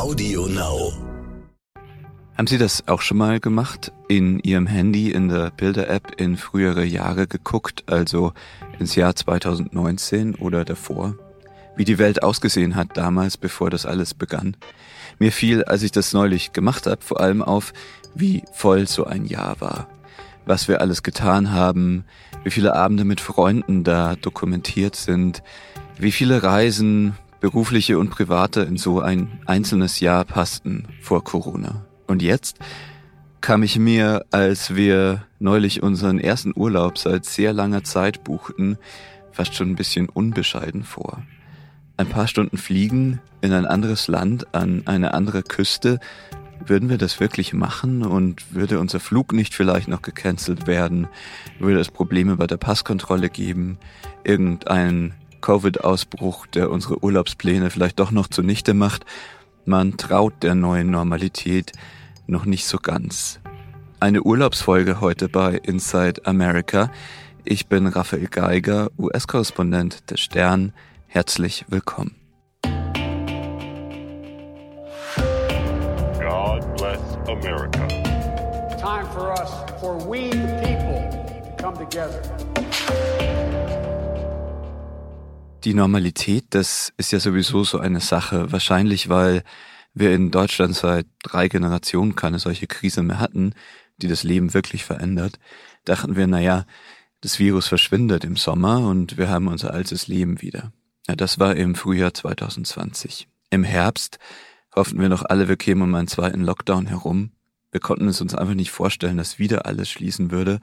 Audio Now. Haben Sie das auch schon mal gemacht? In Ihrem Handy in der Bilder-App in frühere Jahre geguckt, also ins Jahr 2019 oder davor? Wie die Welt ausgesehen hat damals, bevor das alles begann? Mir fiel, als ich das neulich gemacht habe, vor allem auf, wie voll so ein Jahr war. Was wir alles getan haben, wie viele Abende mit Freunden da dokumentiert sind, wie viele Reisen, berufliche und private, in so ein einzelnes Jahr passten vor Corona. Und jetzt kam ich mir, als wir neulich unseren ersten Urlaub seit sehr langer Zeit buchten, fast schon ein bisschen unbescheiden vor. Ein paar Stunden fliegen in ein anderes Land, an eine andere Küste, würden wir das wirklich machen und würde unser Flug nicht vielleicht noch gecancelt werden? Würde es Probleme bei der Passkontrolle geben? Irgendein Covid-Ausbruch, der unsere Urlaubspläne vielleicht doch noch zunichte macht? Man traut der neuen Normalität noch nicht so ganz. Eine Urlaubsfolge heute bei Inside America. Ich bin Raphael Geiger, US-Korrespondent des Stern. Herzlich willkommen. God bless America. Time for us, for we the people, to come together. Die Normalität, das ist ja sowieso so eine Sache. Wahrscheinlich, weil wir in Deutschland seit drei Generationen keine solche Krise mehr hatten, die das Leben wirklich verändert, dachten wir, naja, das Virus verschwindet im Sommer und wir haben unser altes Leben wieder. Ja, das war im Frühjahr 2020. Im Herbst hofften wir noch alle, wir kämen um einen zweiten Lockdown herum. Wir konnten es uns einfach nicht vorstellen, dass wieder alles schließen würde.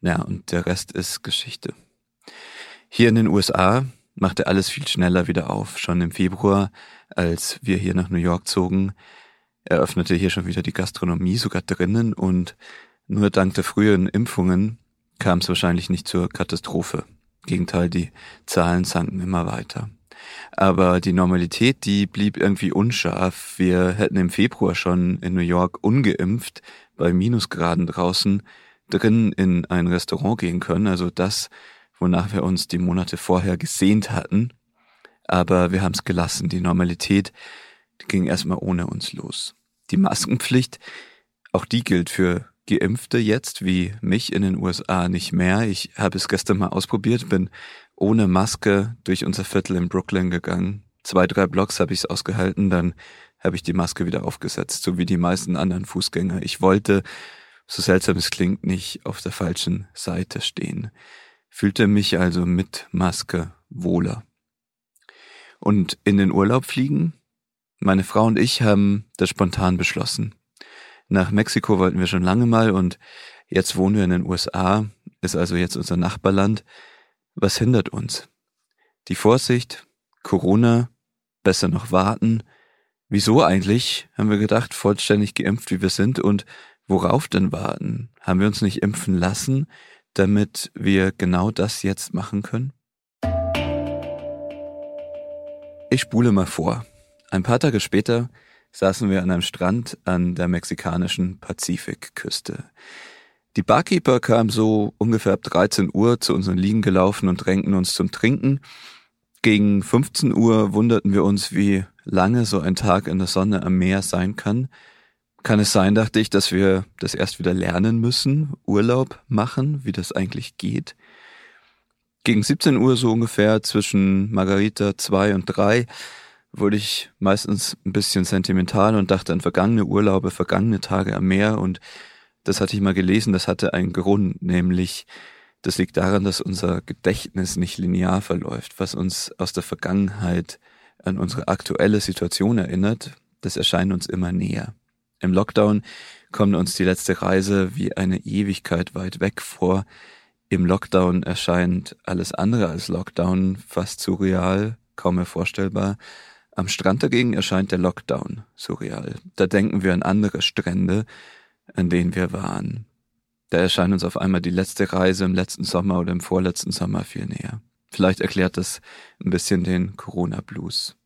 Ja, und der Rest ist Geschichte. Hier in den USA machte alles viel schneller wieder auf. Schon im Februar, als wir hier nach New York zogen, eröffnete hier schon wieder die Gastronomie, sogar drinnen, und nur dank der früheren Impfungen kam es wahrscheinlich nicht zur Katastrophe. Gegenteil, die Zahlen sanken immer weiter. Aber die Normalität, die blieb irgendwie unscharf. Wir hätten im Februar schon in New York ungeimpft bei Minusgraden draußen drinnen in ein Restaurant gehen können. Also das, wonach wir uns die Monate vorher gesehnt hatten. Aber wir haben es gelassen. Die Normalität ging erstmal ohne uns los. Die Maskenpflicht, auch die gilt für Geimpfte jetzt wie mich in den USA nicht mehr. Ich habe es gestern mal ausprobiert, bin ohne Maske durch unser Viertel in Brooklyn gegangen. Zwei, drei Blocks habe ich es ausgehalten, dann habe ich die Maske wieder aufgesetzt, so wie die meisten anderen Fußgänger. Ich wollte, so seltsam es klingt, nicht auf der falschen Seite stehen. Fühlte mich also mit Maske wohler. Und in den Urlaub fliegen? Meine Frau und ich haben das spontan beschlossen. Nach Mexiko wollten wir schon lange mal und jetzt wohnen wir in den USA, ist also jetzt unser Nachbarland. Was hindert uns? Die Vorsicht, Corona, besser noch warten. Wieso eigentlich, haben wir gedacht, vollständig geimpft wie wir sind und worauf denn warten? Haben wir uns nicht impfen lassen, damit wir genau das jetzt machen können? Ich spule mal vor. Ein paar Tage später saßen wir an einem Strand an der mexikanischen Pazifikküste. Die Barkeeper kamen so ungefähr ab 13 Uhr zu unseren Liegen gelaufen und drängten uns zum Trinken. Gegen 15 Uhr wunderten wir uns, wie lange so ein Tag in der Sonne am Meer sein kann. Kann es sein, dachte ich, dass wir das erst wieder lernen müssen, Urlaub machen, wie das eigentlich geht. Gegen 17 Uhr so ungefähr zwischen Margarita 2 und 3 wurde ich meistens ein bisschen sentimental und dachte an vergangene Urlaube, vergangene Tage am Meer und das hatte ich mal gelesen, das hatte einen Grund, nämlich das liegt daran, dass unser Gedächtnis nicht linear verläuft, was uns aus der Vergangenheit an unsere aktuelle Situation erinnert, das erscheint uns immer näher. Im Lockdown kommt uns die letzte Reise wie eine Ewigkeit weit weg vor. Im Lockdown erscheint alles andere als Lockdown fast surreal, kaum mehr vorstellbar. Am Strand dagegen erscheint der Lockdown surreal. Da denken wir an andere Strände, an denen wir waren. Da erscheint uns auf einmal die letzte Reise im letzten Sommer oder im vorletzten Sommer viel näher. Vielleicht erklärt das ein bisschen den Corona-Blues.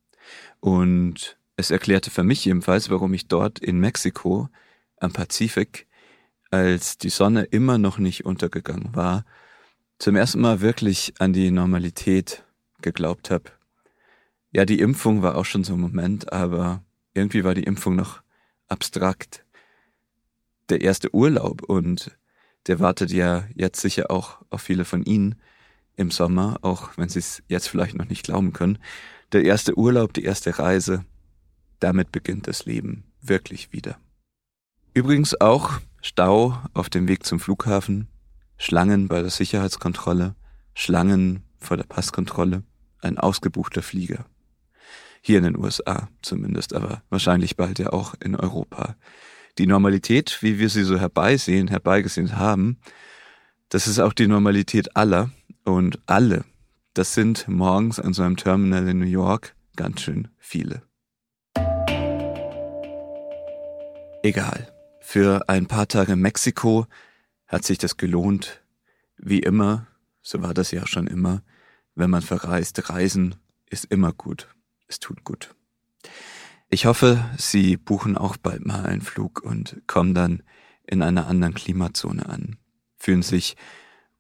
Und es erklärte für mich jedenfalls, warum ich dort in Mexiko am Pazifik, als die Sonne immer noch nicht untergegangen war, zum ersten Mal wirklich an die Normalität geglaubt habe. Ja, die Impfung war auch schon so ein Moment, aber irgendwie war die Impfung noch abstrakt. Der erste Urlaub und der wartet ja jetzt sicher auch auf viele von Ihnen im Sommer, auch wenn Sie es jetzt vielleicht noch nicht glauben können. Der erste Urlaub, die erste Reise, damit beginnt das Leben wirklich wieder. Übrigens auch Stau auf dem Weg zum Flughafen, Schlangen bei der Sicherheitskontrolle, Schlangen vor der Passkontrolle, ein ausgebuchter Flieger. Hier in den USA zumindest, aber wahrscheinlich bald ja auch in Europa. Die Normalität, wie wir sie so herbeisehen, herbeigesehen haben, das ist auch die Normalität aller und alle. Das sind morgens an so einem Terminal in New York ganz schön viele. Egal. Für ein paar Tage Mexiko hat sich das gelohnt. Wie immer, so war das ja schon immer, wenn man verreist, reisen ist immer gut. Es tut gut. Ich hoffe, Sie buchen auch bald mal einen Flug und kommen dann in einer anderen Klimazone an. Fühlen sich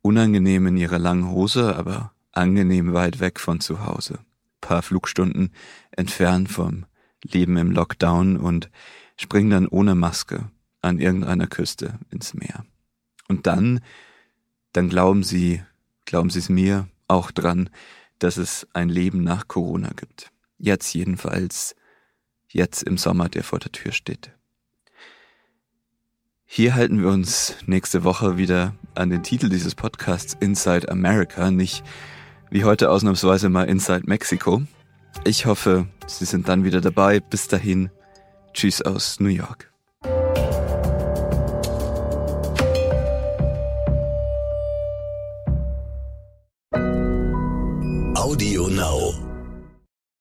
unangenehm in ihrer langen Hose, aber angenehm weit weg von zu Hause. Paar Flugstunden entfernt vom Leben im Lockdown und springen dann ohne Maske an irgendeiner Küste ins Meer. Und dann, dann glauben sie, glauben sie es mir auch dran, dass es ein Leben nach Corona gibt. Jetzt jedenfalls, jetzt im Sommer, der vor der Tür steht. Hier halten wir uns nächste Woche wieder an den Titel dieses Podcasts Inside America, nicht wie heute ausnahmsweise mal Inside Mexico. Ich hoffe, Sie sind dann wieder dabei. Bis dahin, tschüss aus New York. Audio Now.